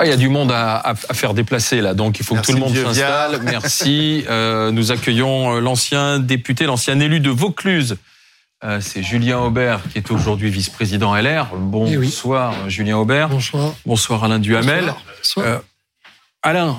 Ah, il y a du monde à, faire déplacer là, donc il faut que tout le monde s'installe. Merci. Euh, nous accueillons euh, l'ancien député, l'ancien élu de Vaucluse. Euh, c'est Julien Aubert qui est aujourd'hui vice-président LR. Bonsoir eh Julien Aubert. Bonsoir. Bonsoir Alain Duhamel. Bonsoir. Alain,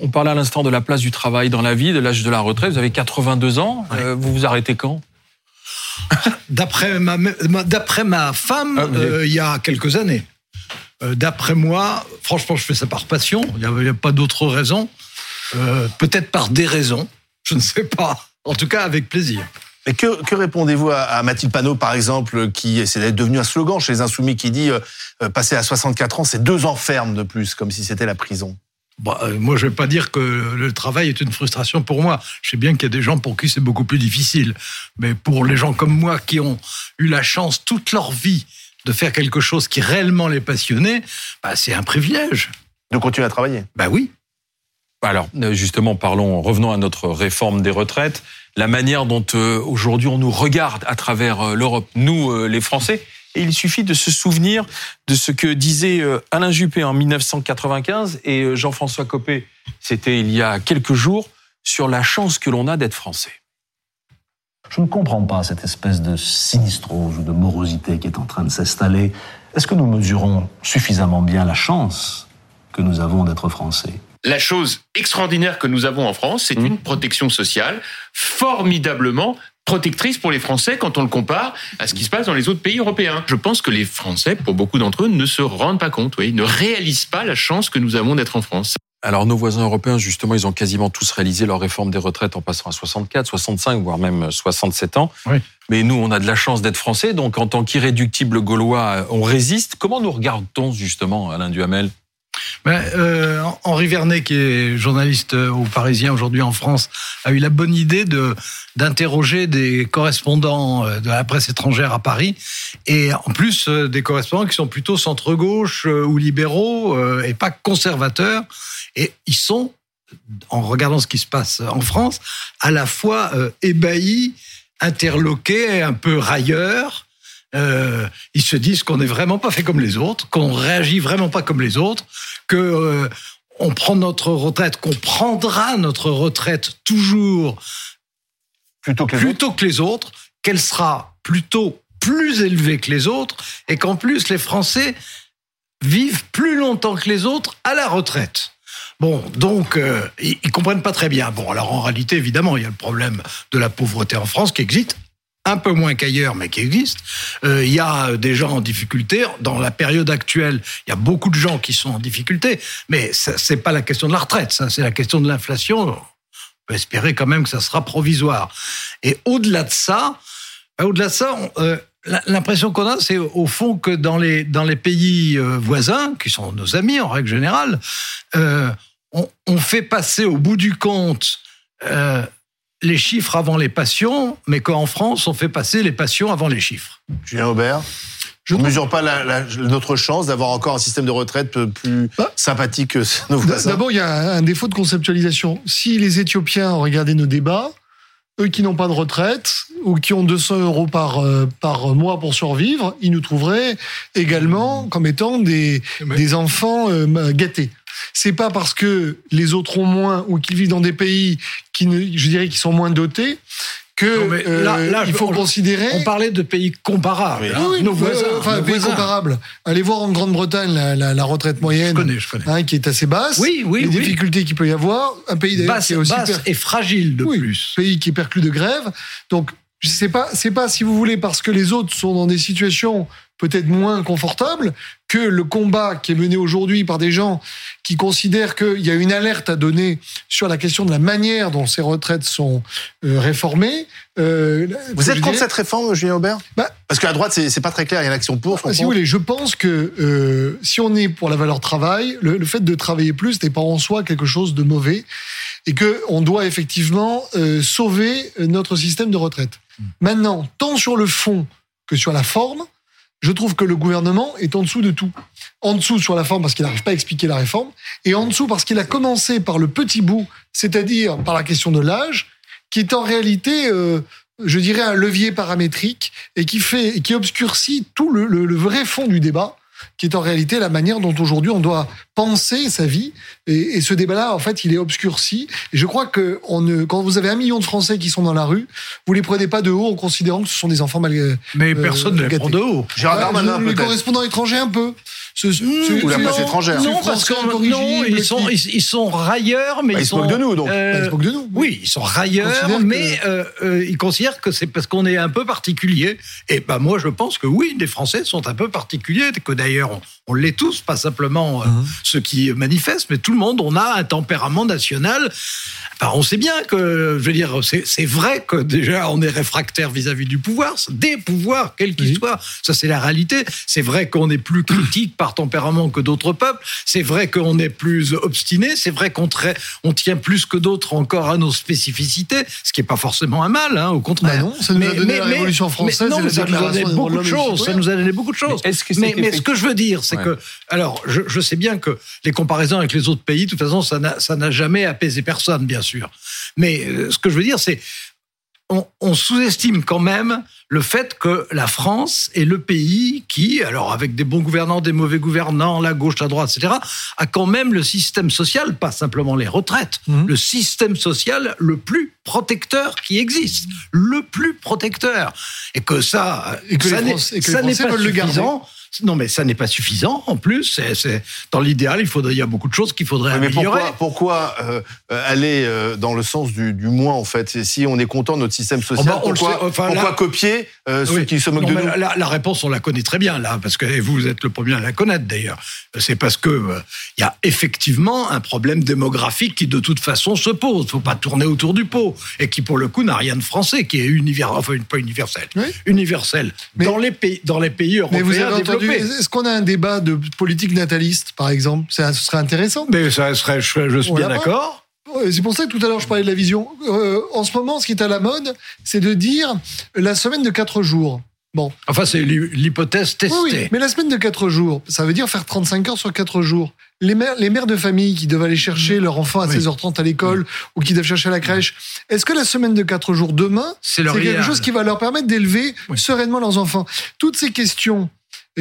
on parlait à l'instant de la place du travail dans la vie, de l'âge de la retraite. Vous avez 82 ans. vous vous arrêtez quand? D'après ma, d'après ma femme, ah, il y a quelques années. Euh, d'après moi, franchement, je fais ça par passion. Il n'y a, pas d'autre raison. Euh, peut-être par des raisons. Je ne sais pas. En tout cas, avec plaisir. Mais que, répondez-vous à, Mathilde Panot, par exemple, qui c'est devenu un slogan chez les Insoumis, qui dit euh, passer à 64 ans, c'est deux ans ferme de plus, comme si c'était la prison? Bah, moi, je ne vais pas dire que le travail est une frustration pour moi. Je sais bien qu'il y a des gens pour qui c'est beaucoup plus difficile. Mais pour les gens comme moi qui ont eu la chance toute leur vie de faire quelque chose qui réellement les passionnait, bah, c'est un privilège. De continuer à travailler? Bah oui. Alors, euh, justement, parlons, revenons à notre réforme des retraites. La manière dont euh, aujourd'hui on nous regarde à travers euh, l'Europe, nous, les Français. Il suffit de se souvenir de ce que disait Alain Juppé en 1995 et Jean-François Copé, c'était il y a quelques jours, sur la chance que l'on a d'être français. Je ne comprends pas cette espèce de sinistrose ou de morosité qui est en train de s'installer. Est-ce que nous mesurons suffisamment bien la chance que nous avons d'être français? La chose extraordinaire que nous avons en France, c'est mmh. une protection sociale formidablement protectrice pour les Français quand on le compare à ce qui se passe dans les autres pays européens. Je pense que les Français, pour beaucoup d'entre eux, ne se rendent pas compte, oui, ne réalisent pas la chance que nous avons d'être en France. Alors nos voisins européens, justement, ils ont quasiment tous réalisé leur réforme des retraites en passant à 64, 65, voire même 67 ans. Mais nous, on a de la chance d'être français, donc en tant qu'irréductible gaulois, on résiste. Comment nous regarde-t-on justement, Alain Duhamel? Ben, euh, Henri Vernet, qui est journaliste euh, au Parisien aujourd'hui en France, a eu la bonne idée d'interroger des correspondants euh, de la presse étrangère à Paris, et en plus des correspondants qui sont plutôt centre-gauche ou libéraux et pas conservateurs, et ils sont, en regardant ce qui se passe en France, à la fois ébahis, interloqués, un peu railleurs, euh, ils se disent qu'on n'est vraiment pas fait comme les autres, qu'on réagit vraiment pas comme les autres, que euh, on prend notre retraite, qu'on prendra notre retraite toujours plutôt que les plutôt autres, que les autres qu'elle sera plutôt plus élevée que les autres, et qu'en plus les Français vivent plus longtemps que les autres à la retraite. Bon, donc euh, ils, ils comprennent pas très bien. Bon, alors en réalité, évidemment, il y a le problème de la pauvreté en France qui existe un peu moins qu'ailleurs, mais qui existe. Euh, il y a des gens en difficulté. Dans la période actuelle, il y a beaucoup de gens qui sont en difficulté, mais c'est pas la question de la retraite, c'est la question de l'inflation. On peut espérer quand même que ça sera provisoire. Et au-delà de ça, euh, au-delà de ça, euh, L'impression qu'on a, c'est au fond que dans les, pays voisins, qui sont nos amis en règle générale, on, fait passer au bout du compte les chiffres avant les passions, mais qu'en France, on fait passer les passions avant les chiffres. Julien Aubert je ne mesure pas notre chance d'avoir encore un système de retraite plus bah, sympathique que nos voisins. D'abord, il y a un défaut de conceptualisation. Si les Éthiopiens regardaient nos débats, eux qui n'ont pas de retraite ou qui ont 200 euros par, euh, par mois pour survivre, ils nous trouveraient également comme étant des, des enfants euh, gâtés c'est pas parce que les autres ont moins ou qu'ils vivent dans des pays qui, ne, je dirais, qui sont moins dotés que euh, là, il faut considérer. On parlait de pays comparables, hein, oui, nos voisins, enfin, pays comparables. Allez voir en Grande-Bretagne la, retraite moyenne, je connais, je connais. Hein, qui est assez basse. Oui, oui, les difficultés qu'il peut y avoir. Un pays d'ailleurs qui est aussi basse et fragile de oui, plus. Pays qui perclue de grève. Donc c'est pas c'est pas si vous voulez parce que les autres sont dans des situations peut-être moins confortables que le combat qui est mené aujourd'hui par des gens qui considèrent qu'il y a une alerte à donner sur la question de la manière dont ces retraites sont euh, réformées. Euh, vous êtes contre cette réforme, Julien Aubert? Bah, Parce qu'à droite, c'est pas très clair. Il y a l'action pour. si vous voulez, je pense que euh, si on est pour la valeur travail, le, le fait de travailler plus n'est pas en soi quelque chose de mauvais et que on doit effectivement euh, sauver notre système de retraite. Hmm. Maintenant, tant sur le fond que sur la forme, je trouve que le gouvernement est en dessous de tout. En dessous sur la forme parce qu'il n'arrive pas à expliquer la réforme, et en dessous parce qu'il a commencé par le petit bout, c'est-à-dire par la question de l'âge, qui est en réalité euh, je dirais, un levier paramétrique et qui fait, et qui obscurcit tout le, vrai fond du débat, qui est en réalité la manière dont aujourd'hui on doit penser sa vie. Et, et ce débat-là, en fait, il est obscurci. Et je crois que on ne, quand vous avez un million de Français qui sont dans la rue, vous les prenez pas de haut en considérant que ce sont des enfants mal. Mais Euh, personne ne les prend de haut. Gérard Darmanin, les peut-être. correspondants étrangers un peu. Ce, ce- ce- Ou la presse étrangère. Non, Ce parce Français que incorrigible non, ils sont, ils, ils sont railleurs, mais Bah, ils, ils se sont. moquent de nous, donc. euh, Ils se moquent de nous. Oui, ils sont railleurs, mais euh, euh, ils considèrent que c'est parce qu'on est un peu particulier. Et ben moi, je pense que oui, les Français sont un peu particuliers, que d'ailleurs on, on l'est tous, pas simplement euh, Mhm. ceux qui manifestent, mais tout le monde. On a un tempérament national. Enfin, on sait bien que, je veux dire, c'est c'est vrai que déjà on est réfractaire vis-à-vis du pouvoir, des pouvoirs, quels qu'ils Oui. soient. Ça, c'est la réalité. C'est vrai qu'on est plus critique par tempérament que d'autres peuples. C'est vrai qu'on est plus obstiné. C'est vrai qu'on on tient plus que d'autres encore à nos spécificités, ce qui est pas forcément un mal, hein, au contraire. Bah non, ça nous a donné la Révolution française mais non, et la ça nous a Déclaration donné beaucoup de choses. Ça nous a donné beaucoup de choses. Mais est-ce que c'est mais, mais ce que je veux dire, c'est Ouais. que, alors, je, je sais bien que les comparaisons avec les autres pays, de toute façon, ça n'a ça n'a jamais apaisé personne, bien sûr. Mais euh, ce que je veux dire, c'est on, on sous-estime quand même le fait que la France est le pays qui, alors avec des bons gouvernants, des mauvais gouvernants, la gauche, la droite, etc., a quand même le système social, pas simplement les retraites, Mhm. le système social le plus protecteur qui existe, le plus protecteur, et que ça, Et que ça les n'est Français- et que les ça n'est Français pas veulent le garder. Non, mais ça n'est pas suffisant. En plus, c'est, c'est- dans l'idéal, il faudrait, il y a beaucoup de choses qu'il faudrait Oui, mais améliorer. pourquoi, pourquoi euh, aller euh, dans le sens du, du moins en fait? Et Si on est content de notre système social, Oh bah, on le pourquoi, sait, enfin, pourquoi là- copier euh, ceux Oui. qui se moquent Non, de nous? la, la réponse, on la connaît très bien là, parce que vous êtes le premier à la connaître d'ailleurs. C'est parce que euh, il y a effectivement un problème démographique qui de toute façon se pose. Faut pas tourner autour du pot et qui pour le coup n'a rien de français, qui est universel, enfin pas universel, Oui. universel Mais- dans les pays, dans les pays Mais européens vous avez entendu, est-ce qu'on a un débat de politique nataliste, par exemple? Ça, Ce serait intéressant. Mais ça serait, je, je suis On bien d'accord. C'est pour ça que tout à l'heure je parlais de la vision. Euh, en ce moment, ce qui est à la mode, c'est de dire la semaine de 4 jours. Bon, Enfin, c'est l'hy- l'hypothèse testée. oui, oui, mais la semaine de 4 jours, ça veut dire faire 35 heures sur 4 jours. Les mères, les mères de famille qui doivent aller chercher leur enfant à Oui. 16h30 à l'école ou qui doivent chercher à la crèche, est-ce que la semaine de 4 jours demain, C'est leur c'est quelque chose qui va leur permettre d'élever Oui. sereinement leurs enfants? Toutes ces questions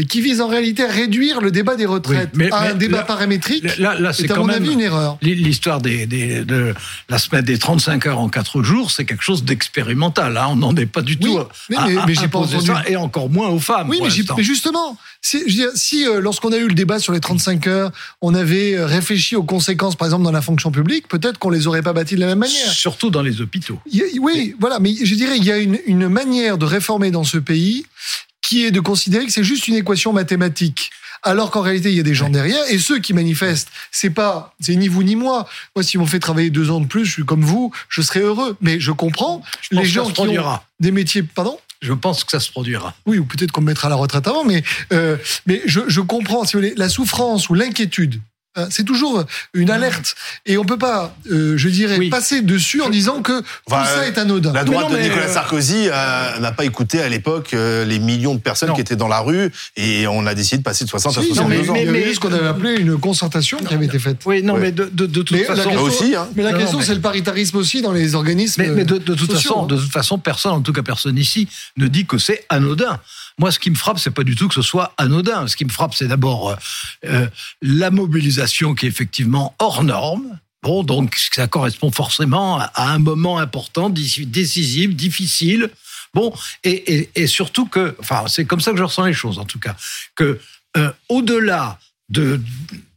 qui visent en réalité à réduire le débat des retraites Oui, mais- à mais un débat là- paramétrique, Là, là c'est à quand mon même avis une erreur. L'histoire des, des- de la semaine des 35 heures en 4 jours, c'est quelque chose d'expérimental. hein. On n'en est pas du tout mais- à, mais- à mais j'ai pas entendu. ça, et encore moins aux femmes. Oui, mais, justement, si, euh, lorsqu'on a eu le débat sur les 35 heures, on avait euh, réfléchi aux conséquences, par exemple, dans la fonction publique, peut-être qu'on les aurait pas bâties de la même manière. Surtout dans les hôpitaux. A- oui, voilà, mais je dirais, il y a une, une manière de réformer dans ce pays qui est de considérer que c'est juste une équation mathématique. Alors qu'en réalité, il y a des gens derrière, et ceux qui manifestent, c'est pas, c'est ni vous ni moi. Moi, si on fait travailler deux ans de plus, je suis comme vous, je serais heureux. Mais je comprends Je les gens ça se qui ont produira. des métiers, pardon? Je pense que ça se produira. Oui, ou peut-être qu'on me mettra à la retraite avant, mais, euh, mais je, je comprends, si vous voulez, la souffrance ou l'inquiétude. Hein, C'est toujours une alerte. Et on peut pas, euh, je dirais, Oui. passer dessus en disant que Enfin, tout ça euh, est anodin. La Mais droite non, de mais, Nicolas euh, Sarkozy euh, n'a pas écouté à l'époque euh, les millions de personnes Non. qui étaient dans la rue et on a décidé de passer de 60 à Si, 62 mais, ans. il y avait mais- eu ce qu'on avait appelé une concertation qui avait été faite. Oui, non, Ouais. mais de, de, de toute Mais la façon. Là aussi, hein. Mais la question, mais- c'est le paritarisme aussi dans les organismes. Mais, mais de, de toute sociaux, façon, hein. de toute façon, personne, en tout cas personne ici, ne dit que c'est anodin. Moi, ce qui me frappe, c'est pas du tout que ce soit anodin. Ce qui me frappe, c'est d'abord euh, euh, la mobilisation qui est effectivement hors norme. Bon, donc ça correspond forcément à, un moment important, déci- décisif, difficile. Bon, et, surtout que, enfin, c'est comme ça que je ressens les choses, en tout cas, que euh, au-delà de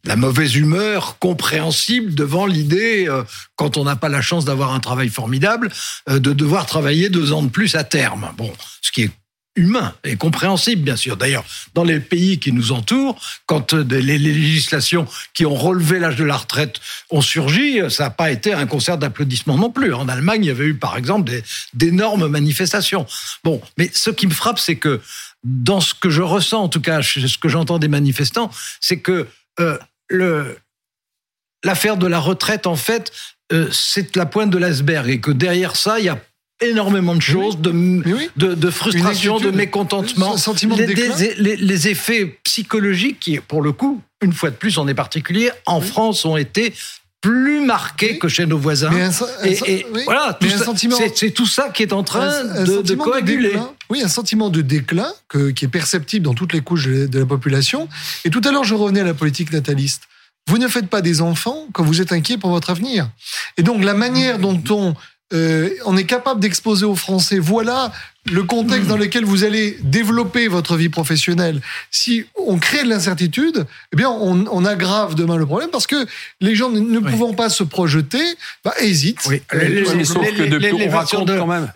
la mauvaise humeur compréhensible devant l'idée, euh, quand on n'a pas la chance d'avoir un travail formidable, euh, de devoir travailler deux ans de plus à terme. Bon, ce qui est humain et compréhensible, bien sûr. D'ailleurs, dans les pays qui nous entourent, quand euh, les, législations qui ont relevé l'âge de la retraite ont surgi, euh, ça n'a pas été un concert d'applaudissements non plus. En Allemagne, il y avait eu, par exemple, d'énormes manifestations. Bon, mais ce qui me frappe, c'est que dans ce que je ressens, en tout cas, ce que j'entends des manifestants, c'est que euh, l'affaire de la retraite, en fait, c'est la pointe de l'iceberg et que derrière ça, il y a énormément de choses, de, Mais oui. de, de frustration, de mécontentement, sentiment de les, déclin. des- les- les effets psychologiques qui, pour le coup, une fois de plus, on est particulier, en France, ont été plus marqué que chez nos voisins. Mais un sen- un et, voilà, c'est tout ça qui est en train un- de, coaguler. oui, un sentiment de déclin que- qui est perceptible dans toutes les couches de, de la population. Et tout à l'heure, je revenais à la politique nataliste. Vous ne faites pas des enfants quand vous êtes inquiet pour votre avenir. Et donc la manière dont on euh, on est capable d'exposer aux Français, voilà le contexte dans lequel vous allez développer votre vie professionnelle. Si on crée de l'incertitude, eh bien, on, on aggrave demain le problème parce que les gens ne, ne Oui. pouvant pas se projeter, bah, hésitent. Oui, l'élévation de- même.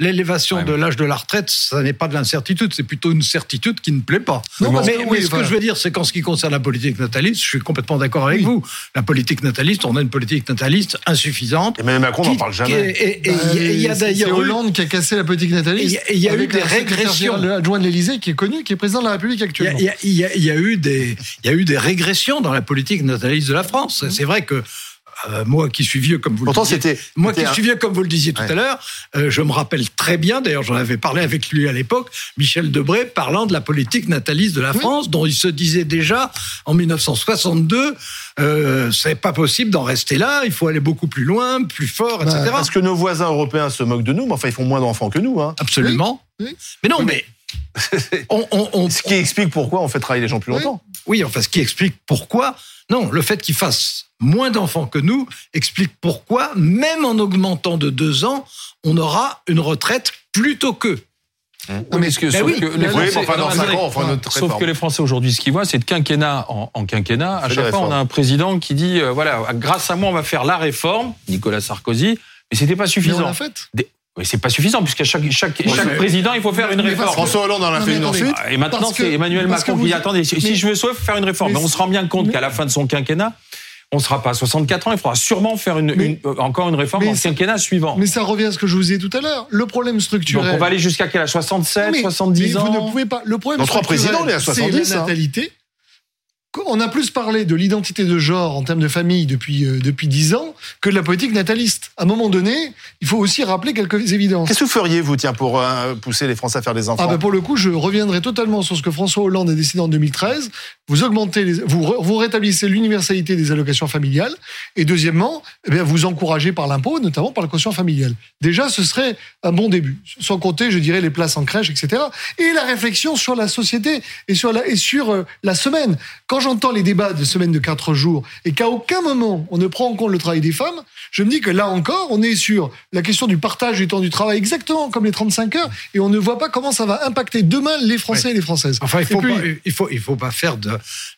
Ouais. de l'âge de la retraite, ça n'est pas de l'incertitude, c'est plutôt une certitude qui ne plaît pas. Non, mais ce que je veux dire, c'est qu'en ce qui concerne la politique nataliste, je suis complètement d'accord avec Oui. vous. La politique nataliste, on a une politique nataliste insuffisante. Emmanuel Macron n'en parle jamais. Et et- et Bah, il y a- il y a c'est- d'ailleurs Hollande qui a cassé la politique nataliste. Et et a eu des régressions. général adjoint de l'Élysée qui est connu, qui est président de la République Il y, a, actuellement. il y a- il y a- il y a eu des, il y a eu des régressions dans la politique nataliste de la France. C'est vrai que euh, moi qui suis vieux comme vous Pourtant, le disiez, moi qui un- suis vieux comme vous le disiez tout Ouais. à l'heure, euh, je me rappelle très bien, d'ailleurs j'en avais parlé avec lui à l'époque, Michel Debré parlant de la politique nataliste de la Oui. France, dont il se disait déjà en 1962, euh, c'est pas possible d'en rester là, il faut aller beaucoup plus loin, plus fort, Bah, etc. Parce que nos voisins européens se moquent de nous, mais enfin, ils font moins d'enfants que nous. Hein. Absolument. Oui, oui. Mais non, mais on, on- on- Ce qui explique pourquoi on fait travailler les gens plus Oui. longtemps. Oui, enfin, ce qui explique pourquoi. Non, le fait qu'ils fassent moins d'enfants que nous explique pourquoi, même en augmentant de deux ans, on aura une retraite plus tôt qu'eux. Oui, mais que, Ben sauf oui. que les Oui, mais Français, enfin, dans non, cinq attendez. ans, on fera notre Sauf que les Français aujourd'hui, ce qu'ils voient, c'est de quinquennat en, en quinquennat. À chaque fois, on a un président qui dit, euh, voilà, grâce à moi, on va faire la réforme, Nicolas Sarkozy, mais c'était pas Mais on suffisant. l'a fait. Mais c'est pas suffisant, puisqu'à chaque, chaque, chaque mais- président, il faut faire une réforme. François Hollande en a fait une ensuite. Et maintenant, c'est Emmanuel Macron qui dit attendez, si mais- je veux soit faire une réforme, mais on se rend bien compte qu'à la fin de son quinquennat, on ne sera pas à 64 ans, il faudra sûrement faire une, Mais- une- euh, encore une réforme dans le c'est- quinquennat suivant. Mais ça revient à ce que je vous ai dit tout à l'heure. Le problème Donc structurel. on va aller jusqu'à quel âge? 67, Non, mais- 70 mais ans Vous ne pouvez pas. Le problème Dans trois structurel, présidents, on est à c'est 70, la hein. On a plus parlé de l'identité de genre en termes de famille depuis, euh, depuis 10 ans que de la politique nataliste. À un moment donné, il faut aussi rappeler quelques évidences. Qu'est-ce que vous feriez, vous, tiens, pour euh, pousser les Français à faire des enfants? Ah ben pour le coup, je reviendrai totalement sur ce que François Hollande a décidé en 2013. Vous augmentez, les, vous, rétablissez l'universalité des allocations familiales. Et deuxièmement, eh bien, vous encouragez par l'impôt, notamment par le quotient familial. Déjà, ce serait un bon début. Sans compter, je dirais, les places en crèche, etc. Et la réflexion sur la société et sur la, et sur euh, la semaine. Quand j'entends les débats de semaine de quatre jours et qu'à aucun moment on ne prend en compte le travail des femmes, je me dis que là encore, on est sur la question du partage du temps du travail exactement comme les 35 heures et on ne voit pas comment ça va impacter demain les Français et les Françaises. Enfin, il faut, puis- pas, il faut, il faut pas faire de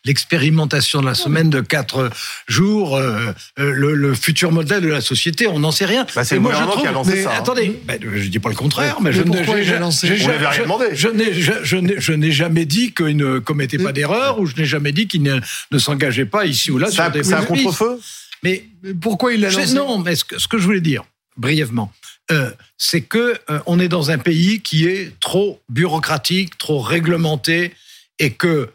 l'expérimentation de la semaine de quatre jours euh, euh, le, le futur modèle de la société. On n'en sait rien. Bah, c'est le moi, je gouvernement trouve- qui a lancé mais ça, hein. Attendez, ben, je dis pas le contraire, mais, Mais je ne- rien demandé. Je n'ai, je, je n'ai, je n'ai jamais dit qu'il ne commettait pas Mais- d'erreur ou je n'ai jamais dit qu'il ne, ne s'engageait pas ici ou là C'est sur un, des c'est un contre-feu Mais pourquoi il l'a lancé non, mais ce que, ce que je voulais dire, brièvement, euh, c'est que euh, on est dans un pays qui est trop bureaucratique, trop réglementé, et que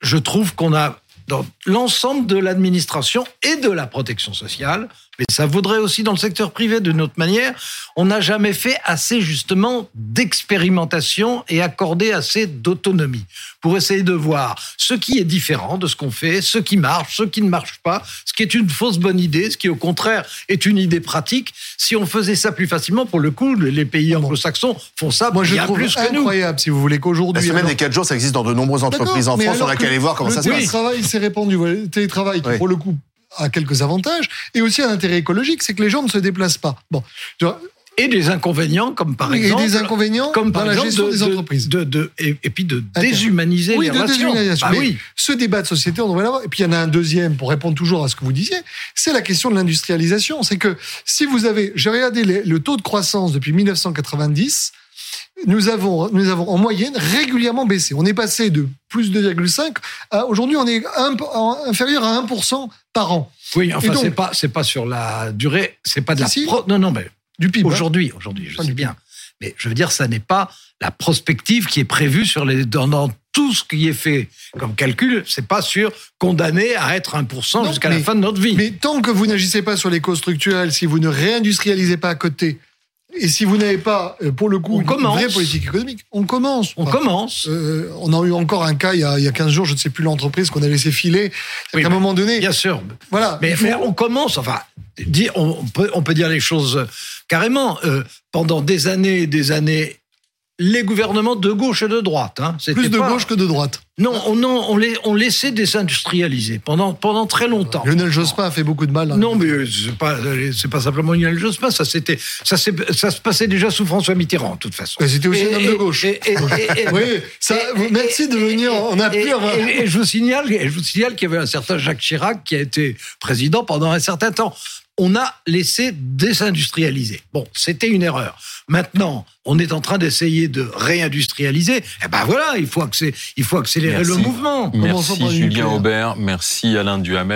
je trouve qu'on a dans l'ensemble de l'administration et de la protection sociale, mais ça vaudrait aussi dans le secteur privé d'une autre manière, on n'a jamais fait assez justement d'expérimentation et accordé assez d'autonomie pour essayer de voir ce qui est différent de ce qu'on fait, ce qui marche, ce qui ne marche pas, ce qui est une fausse bonne idée, ce qui au contraire est une idée pratique. Si on faisait ça plus facilement, pour le coup, les pays anglo-saxons font ça Moi, je bien trouve plus que nous. incroyable, si vous voulez, La qu'aujourd'hui. semaine alors- des 4 jours, ça existe dans de nombreuses entreprises en D'accord, mais France. On a qu'à aller voir comment le ça se passe. télétravail, c'est répandu. Voilà, Le télétravail, qui Oui. pour le coup a quelques avantages, et aussi un intérêt écologique, c'est que les gens ne se déplacent pas. Bon, Et des inconvénients, comme par et exemple. des inconvénients comme dans par la exemple gestion de- des de- entreprises. De, de- et, et puis de déshumaniser Oui, les de relations. déshumanisation. Ah Mais oui. Ce débat de société, on devrait l'avoir. Et puis il y en a un deuxième, pour répondre toujours à ce que vous disiez, c'est la question de l'industrialisation. C'est que si vous avez, j'ai regardé les- le taux de croissance depuis 1990, nous avons, nous avons en moyenne régulièrement baissé. On est passé de plus de 2,5 à aujourd'hui, on est un- inférieur à 1% par an Oui, enfin, c'est pas, c'est pas sur la durée, c'est pas de la pro- Non, non, mais du PIB. hein. aujourd'hui, aujourd'hui, je sais du bien. Mais je veux dire, ça n'est pas la prospective qui est prévue sur les, dans, dans tout ce qui est fait comme calcul. C'est pas sur condamné à être 1% Non, jusqu'à la fin de notre vie. Mais tant que vous n'agissez pas sur les causes structurelles, si vous ne réindustrialisez pas à côté, Et si vous n'avez pas, euh, pour le coup, On une commence. vraie politique économique, on commence. On commence. euh, on a eu encore un cas il y a, il y a 15 jours, je ne sais plus l'entreprise qu'on a laissé filer. Oui, à un moment donné, Bien sûr. voilà. Mais, on commence, enfin, on, peut, on peut dire les choses carrément. Euh, pendant des années et des années, les gouvernements de gauche et de droite, hein, plus de pas- gauche que de droite. Non, on, non, on, les, on laissait désindustrialiser pendant, pendant très longtemps. Lionel Jospin a fait beaucoup de mal. hein. Non, mais euh, c'est pas, c'est pas simplement Lionel Jospin, ça c'était, ça, ça se passait déjà sous François Mitterrand, de toute façon. Mais c'était aussi Et- un homme de gauche. et- et- Oui, ça, merci de venir. et- On a et- je vous signale, et je vous signale qu'il y avait un certain Jacques Chirac qui a été président pendant un certain temps. On a laissé désindustrialiser. Bon, c'était une erreur. Maintenant, on est en train d'essayer de réindustrialiser. Eh ben voilà, il faut, accé- il faut accélérer Merci. le mouvement. Merci Julien. Aubert, merci Alain Duhamel.